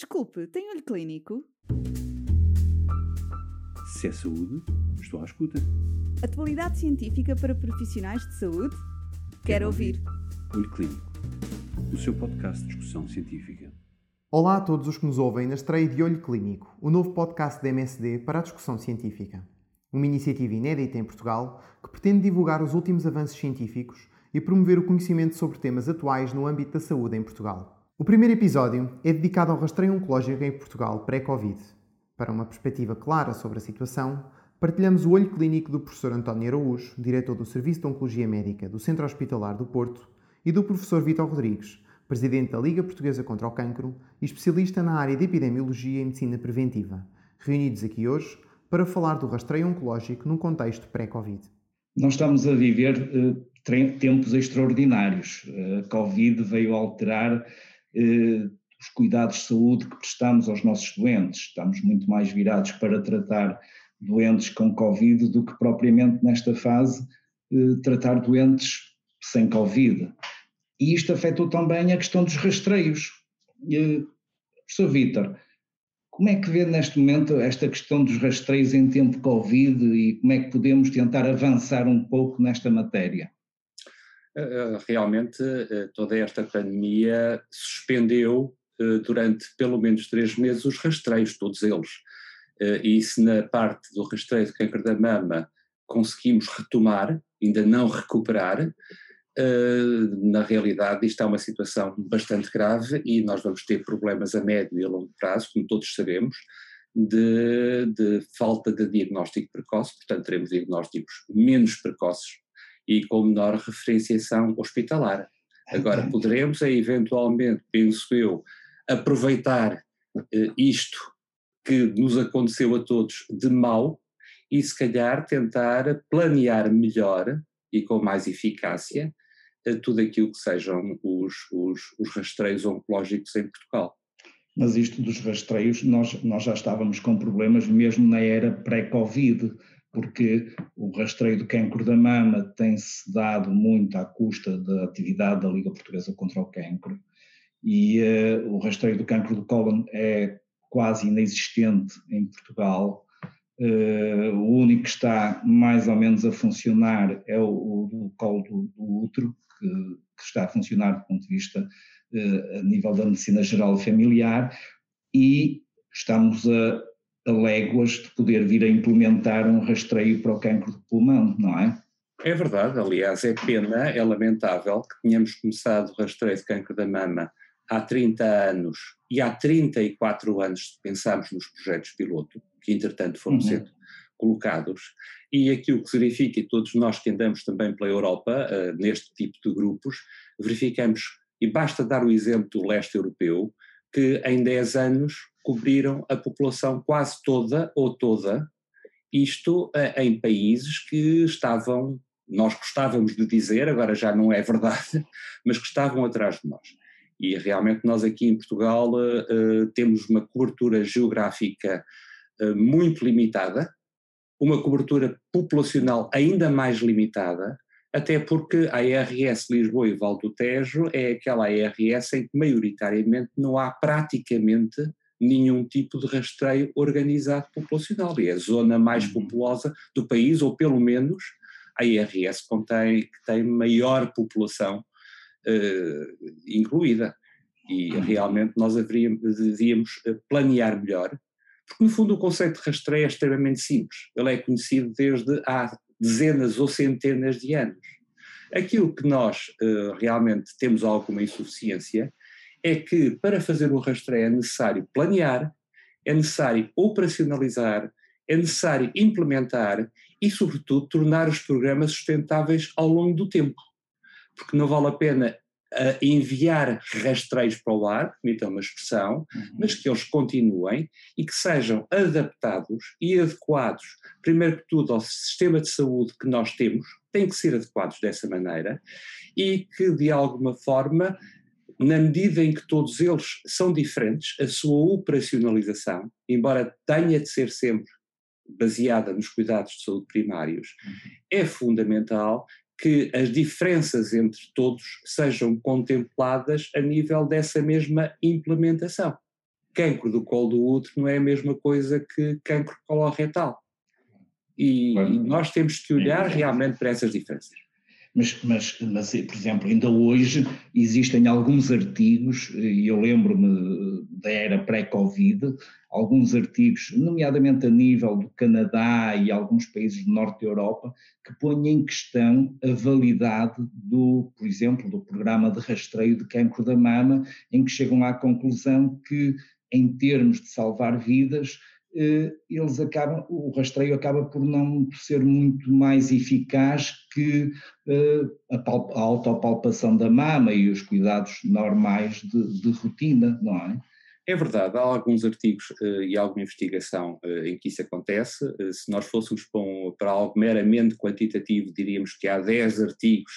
Desculpe, tem olho clínico? Se é saúde, estou à escuta. Atualidade científica para profissionais de saúde? Quero, Quero ouvir. Olho Clínico, o seu podcast de discussão científica. Olá a todos os que nos ouvem na estreia de Olho Clínico, o novo podcast da MSD para a discussão científica. Uma iniciativa inédita em Portugal que pretende divulgar os últimos avanços científicos e promover o conhecimento sobre temas atuais no âmbito da saúde em Portugal. O primeiro episódio é dedicado ao rastreio oncológico em Portugal pré-Covid. Para uma perspectiva clara sobre a situação, partilhamos o olho clínico do professor António Araújo, diretor do Serviço de Oncologia Médica do Centro Hospitalar do Porto, e do professor Vitor Rodrigues, presidente da Liga Portuguesa contra o Cancro e especialista na área de epidemiologia e medicina preventiva, reunidos aqui hoje para falar do rastreio oncológico num contexto pré-Covid. Nós estamos a viver uh, tempos extraordinários. A Covid veio alterar os cuidados de saúde que prestamos aos nossos doentes. Estamos muito mais virados para tratar doentes com Covid do que propriamente nesta fase uh, tratar doentes sem Covid. E isto afetou também a questão dos rastreios. Professor Vítor, como é que vê neste momento esta questão dos rastreios em tempo Covid e como é que podemos tentar avançar um pouco nesta matéria? Eh, realmente eh, toda esta pandemia suspendeu eh, durante pelo menos três meses os rastreios, todos eles. E se na parte do rastreio de câncer da mama conseguimos retomar, ainda não recuperar, na realidade isto é uma situação bastante grave e nós vamos ter problemas a médio e a longo prazo, como todos sabemos, de, de falta de diagnóstico precoce, portanto teremos diagnósticos menos precoces e com menor referenciação hospitalar. Agora, poderemos é, eventualmente, penso eu, aproveitar eh, isto que nos aconteceu a todos de mal e se calhar tentar planear melhor e com mais eficácia tudo aquilo que sejam os, os, os rastreios oncológicos em Portugal. Mas isto dos rastreios, nós, nós já estávamos com problemas mesmo na era pré-Covid, porque o rastreio do cancro da mama tem-se dado muito à custa da atividade da Liga Portuguesa contra o Cancro, e uh, o rastreio do cancro do cólon é quase inexistente em Portugal, Uh, o único que está mais ou menos a funcionar é o, o colo do, do útero, que, que, está a funcionar do ponto de vista uh, a nível da medicina geral familiar, e estamos a, a léguas de poder vir a implementar um rastreio para o cancro do pulmão, não é? É verdade, aliás, é pena, é lamentável que tenhamos começado o rastreio de cancro da mama há 30 anos e há 34 anos pensámos nos projetos piloto, que entretanto foram uhum. sendo colocados, e aquilo que se verifica, e todos nós que andamos também pela Europa, uh, neste tipo de grupos, verificamos, e basta dar o exemplo do leste europeu, que em 10 anos cobriram a população quase toda ou toda, isto uh, em países que estavam, nós gostávamos de dizer, agora já não é verdade, mas que estavam atrás de nós. E realmente nós aqui em Portugal uh, temos uma cobertura geográfica uh, muito limitada, uma cobertura populacional ainda mais limitada, até porque a ARS Lisboa e Val do Tejo é aquela ARS em que maioritariamente não há praticamente nenhum tipo de rastreio organizado populacional, e é a zona mais uhum. populosa do país, ou pelo menos a IRS contém, que tem maior população uh, incluída. E uhum. realmente nós haveríamos, devíamos eh, planear melhor, porque no fundo o conceito de rastreio é extremamente simples. Ele é conhecido desde há dezenas ou centenas de anos. Aquilo que nós uh, realmente temos alguma insuficiência é que para fazer o rastreio é necessário planear, é necessário operacionalizar, é necessário implementar e, sobretudo, tornar os programas sustentáveis ao longo do tempo porque não vale a pena uh, enviar rastreios para o ar, permitam uma expressão, uhum. mas que eles continuem e que sejam adaptados e adequados, primeiro que tudo, ao sistema de saúde que nós temos, têm que ser adequados dessa maneira, e que de alguma forma, na medida em que todos eles são diferentes, a sua operacionalização, embora tenha de ser sempre baseada nos cuidados de saúde primários, uhum. é fundamental que as diferenças entre todos sejam contempladas a nível dessa mesma implementação. cancro do colo do útero não é a mesma coisa que cancro coloretal. E, e nós temos que olhar realmente para essas diferenças. Mas, mas, mas, por exemplo, ainda hoje existem alguns artigos, e eu lembro-me da era pré-Covid, alguns artigos, nomeadamente a nível do Canadá e alguns países do norte da Europa, que põem em questão a validade do, por exemplo, do programa de rastreio de cancro da mama, em que chegam à conclusão que, em termos de salvar vidas, eles acabam, o rastreio acaba por não ser muito mais eficaz que eh, a, a autopalpação da mama e os cuidados normais de, de rotina, não é? É verdade, há alguns artigos uh, e alguma investigação uh, em que isso acontece. Uh, se nós fôssemos para, um, para, algo meramente quantitativo, diríamos que há 10 artigos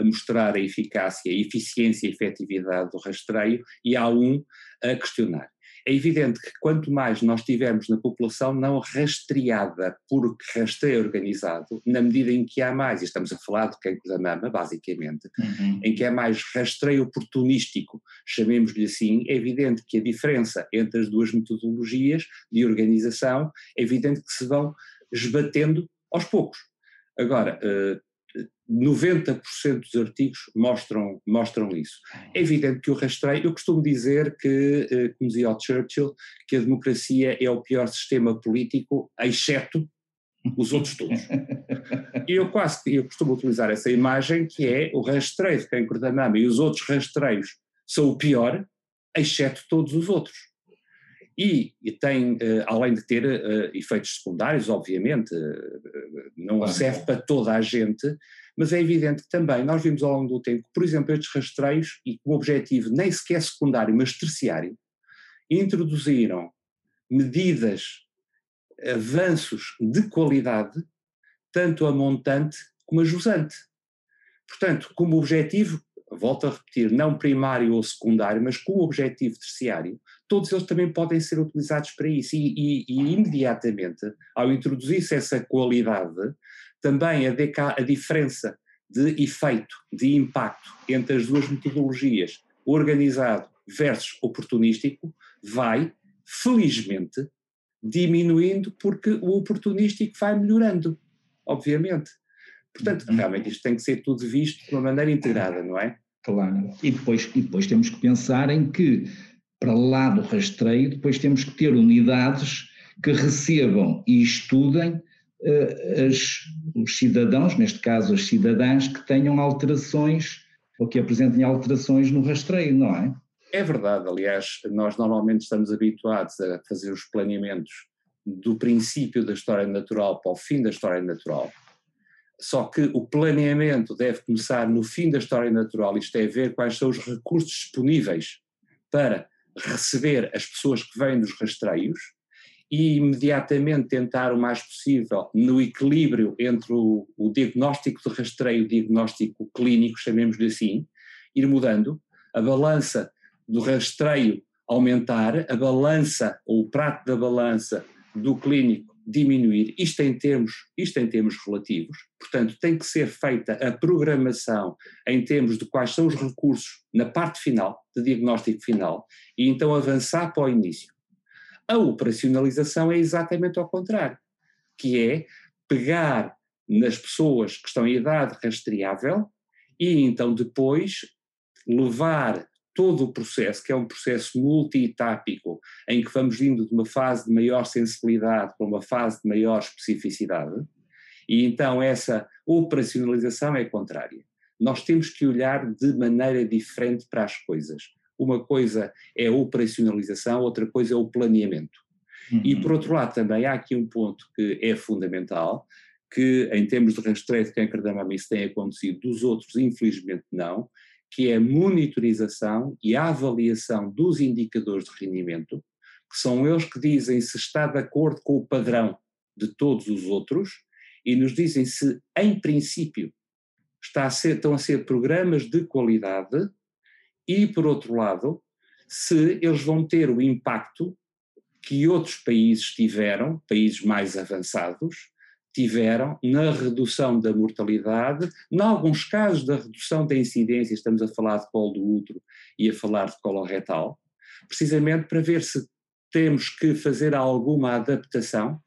a mostrar a eficácia, a eficiência e a efetividade do rastreio e há um a questionar. É evidente que quanto mais nós tivermos na população não rastreada por rastreio organizado, na medida em que há mais, e estamos a falar de cancro da mama, basicamente, uhum. em que há mais rastreio oportunístico, chamemos-lhe assim, é evidente que a diferença entre as duas metodologias de organização é evidente que se vão esbatendo aos poucos. Agora, eh, 90% dos artigos mostram, mostram isso. É evidente que o rastreio, eu costumo dizer que, eh, como dizia o Churchill, que a democracia é o pior sistema político, exceto os outros todos. E eu quase eu costumo utilizar essa imagem que é o rastreio de cancro da mama e os outros rastreios são o pior, exceto todos os outros. E, e tem, uh, além de ter uh, efeitos secundários, obviamente, uh, não serve para toda a gente, mas é evidente que também nós vimos ao longo do tempo, por exemplo, estes rastreios, e com o objetivo nem sequer secundário, mas terciário, introduziram medidas, avanços de qualidade, tanto a montante como a jusante. Portanto, como objetivo, volto a repetir, não primário ou secundário, mas com o objetivo terciário, todos eles também podem ser utilizados para isso. E, e, e imediatamente, ao introduzir-se essa qualidade, também a, diferença de efeito, de impacto entre as duas metodologias, organizado versus oportunístico, vai, felizmente, diminuindo porque o oportunístico vai melhorando, obviamente. Portanto, uhum. realmente isto tem que ser tudo visto de uma maneira integrada, não é? Claro. E depois, e depois temos que pensar em que, para lá do rastreio, depois temos que ter unidades que recebam e estudem uh, as, os cidadãos, neste caso as cidadãs, que tenham alterações ou que apresentem alterações no rastreio, não é? É verdade, aliás, nós normalmente estamos habituados a fazer os planeamentos do princípio da história natural para o fim da história natural, só que o planeamento deve começar no fim da história natural, isto é, ver quais são os recursos disponíveis para receber as pessoas que vêm dos rastreios e imediatamente tentar o mais possível no equilíbrio entre o, o diagnóstico de rastreio e o diagnóstico clínico, chamemos-lhe assim, ir mudando, a balança do rastreio aumentar, a balança ou o prato da balança do clínico diminuir, isto em termos, isto em termos relativos, portanto tem que ser feita a programação em termos de quais são os recursos na parte final, de diagnóstico final, e então avançar para o início. A operacionalização é exatamente ao contrário, que é pegar nas pessoas que estão em idade rastreável e então depois levar todo o processo, que é um processo multi-etápico, em que vamos indo de uma fase de maior sensibilidade para uma fase de maior especificidade, e então essa operacionalização é contrária. Nós temos que olhar de maneira diferente para as coisas. Uma coisa é a operacionalização, outra coisa é o planeamento. Uhum. E por outro lado também há aqui um ponto que é fundamental, que em termos de rastreio de câncer da mama isso tem acontecido, dos outros infelizmente não, que é a monitorização e a avaliação dos indicadores de rendimento, que são eles que dizem se está de acordo com o padrão de todos os outros e nos dizem se, em princípio, está a ser, estão a ser programas de qualidade e, por outro lado, se eles vão ter o impacto que outros países tiveram, países mais avançados, tiveram na redução da mortalidade, em alguns casos da redução da incidência, estamos a falar de colo do útero e a falar de colo retal, precisamente para ver se temos que fazer alguma adaptação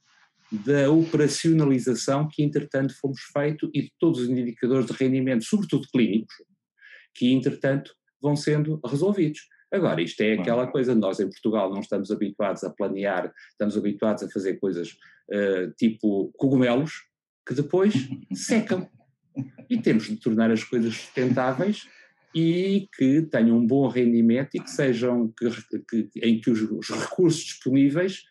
da operacionalização que, entretanto, fomos feito e de todos os indicadores de rendimento, sobretudo clínicos, que, entretanto, vão sendo resolvidos. Agora, isto é aquela coisa, nós em Portugal não estamos habituados a planear, estamos habituados a fazer coisas uh, tipo cogumelos, que depois secam. E temos de tornar as coisas sustentáveis e que tenham um bom rendimento e que sejam, que, que, em que os, os recursos disponíveis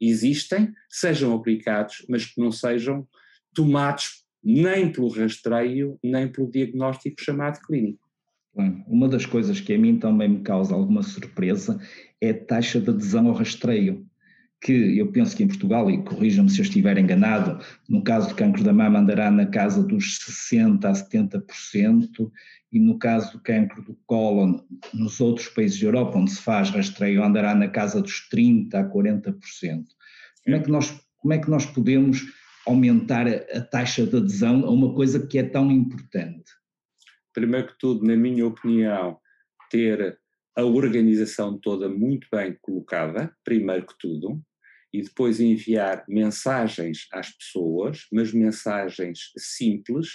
existem, sejam aplicados, mas que não sejam tomados nem pelo rastreio, nem pelo diagnóstico chamado clínico. Uma das coisas que a mim também me causa alguma surpresa é a taxa de adesão ao rastreio, que eu penso que em Portugal, e corrijam-me se eu estiver enganado, no caso do cancro da mama andará na casa dos 60% a 70%, e no caso do cancro do cólon, nos outros países da Europa, onde se faz rastreio, andará na casa dos 30% a 40%. Como é que nós, como é que nós podemos aumentar a, a taxa de adesão a uma coisa que é tão importante? Primeiro que tudo, na minha opinião, ter a organização toda muito bem colocada, primeiro que tudo, e depois enviar mensagens às pessoas, mas mensagens simples,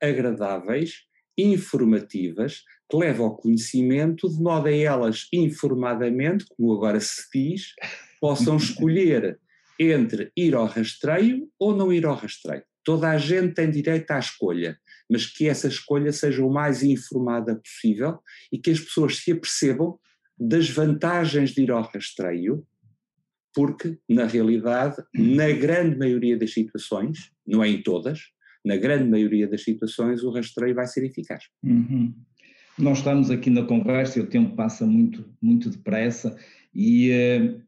agradáveis informativas que levam ao conhecimento, de modo a elas, informadamente, como agora se diz, possam escolher entre ir ao rastreio ou não ir ao rastreio. Toda a gente tem direito à escolha, mas que essa escolha seja o mais informada possível e que as pessoas se apercebam das vantagens de ir ao rastreio, porque, na realidade, na grande maioria das situações, não é em todas, na grande maioria das situações, o rastreio vai ser eficaz. Uhum. Nós estamos aqui na conversa e o tempo passa muito, muito depressa e uh,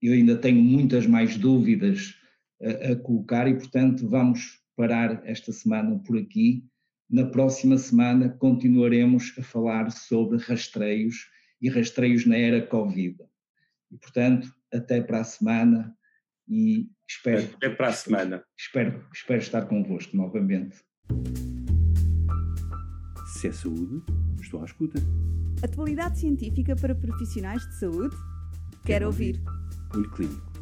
eu ainda tenho muitas mais dúvidas a, a colocar e, portanto, vamos parar esta semana por aqui. Na próxima semana continuaremos a falar sobre rastreios e rastreios na era Covid. E, portanto, até para a semana e espero. Até para a semana. Espero, espero estar convosco novamente. Se é saúde, estou à escuta. Atualidade científica para profissionais de saúde? Quero, Quero ouvir. ouvir. Olho Clínico,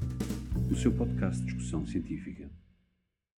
o seu podcast de discussão científica.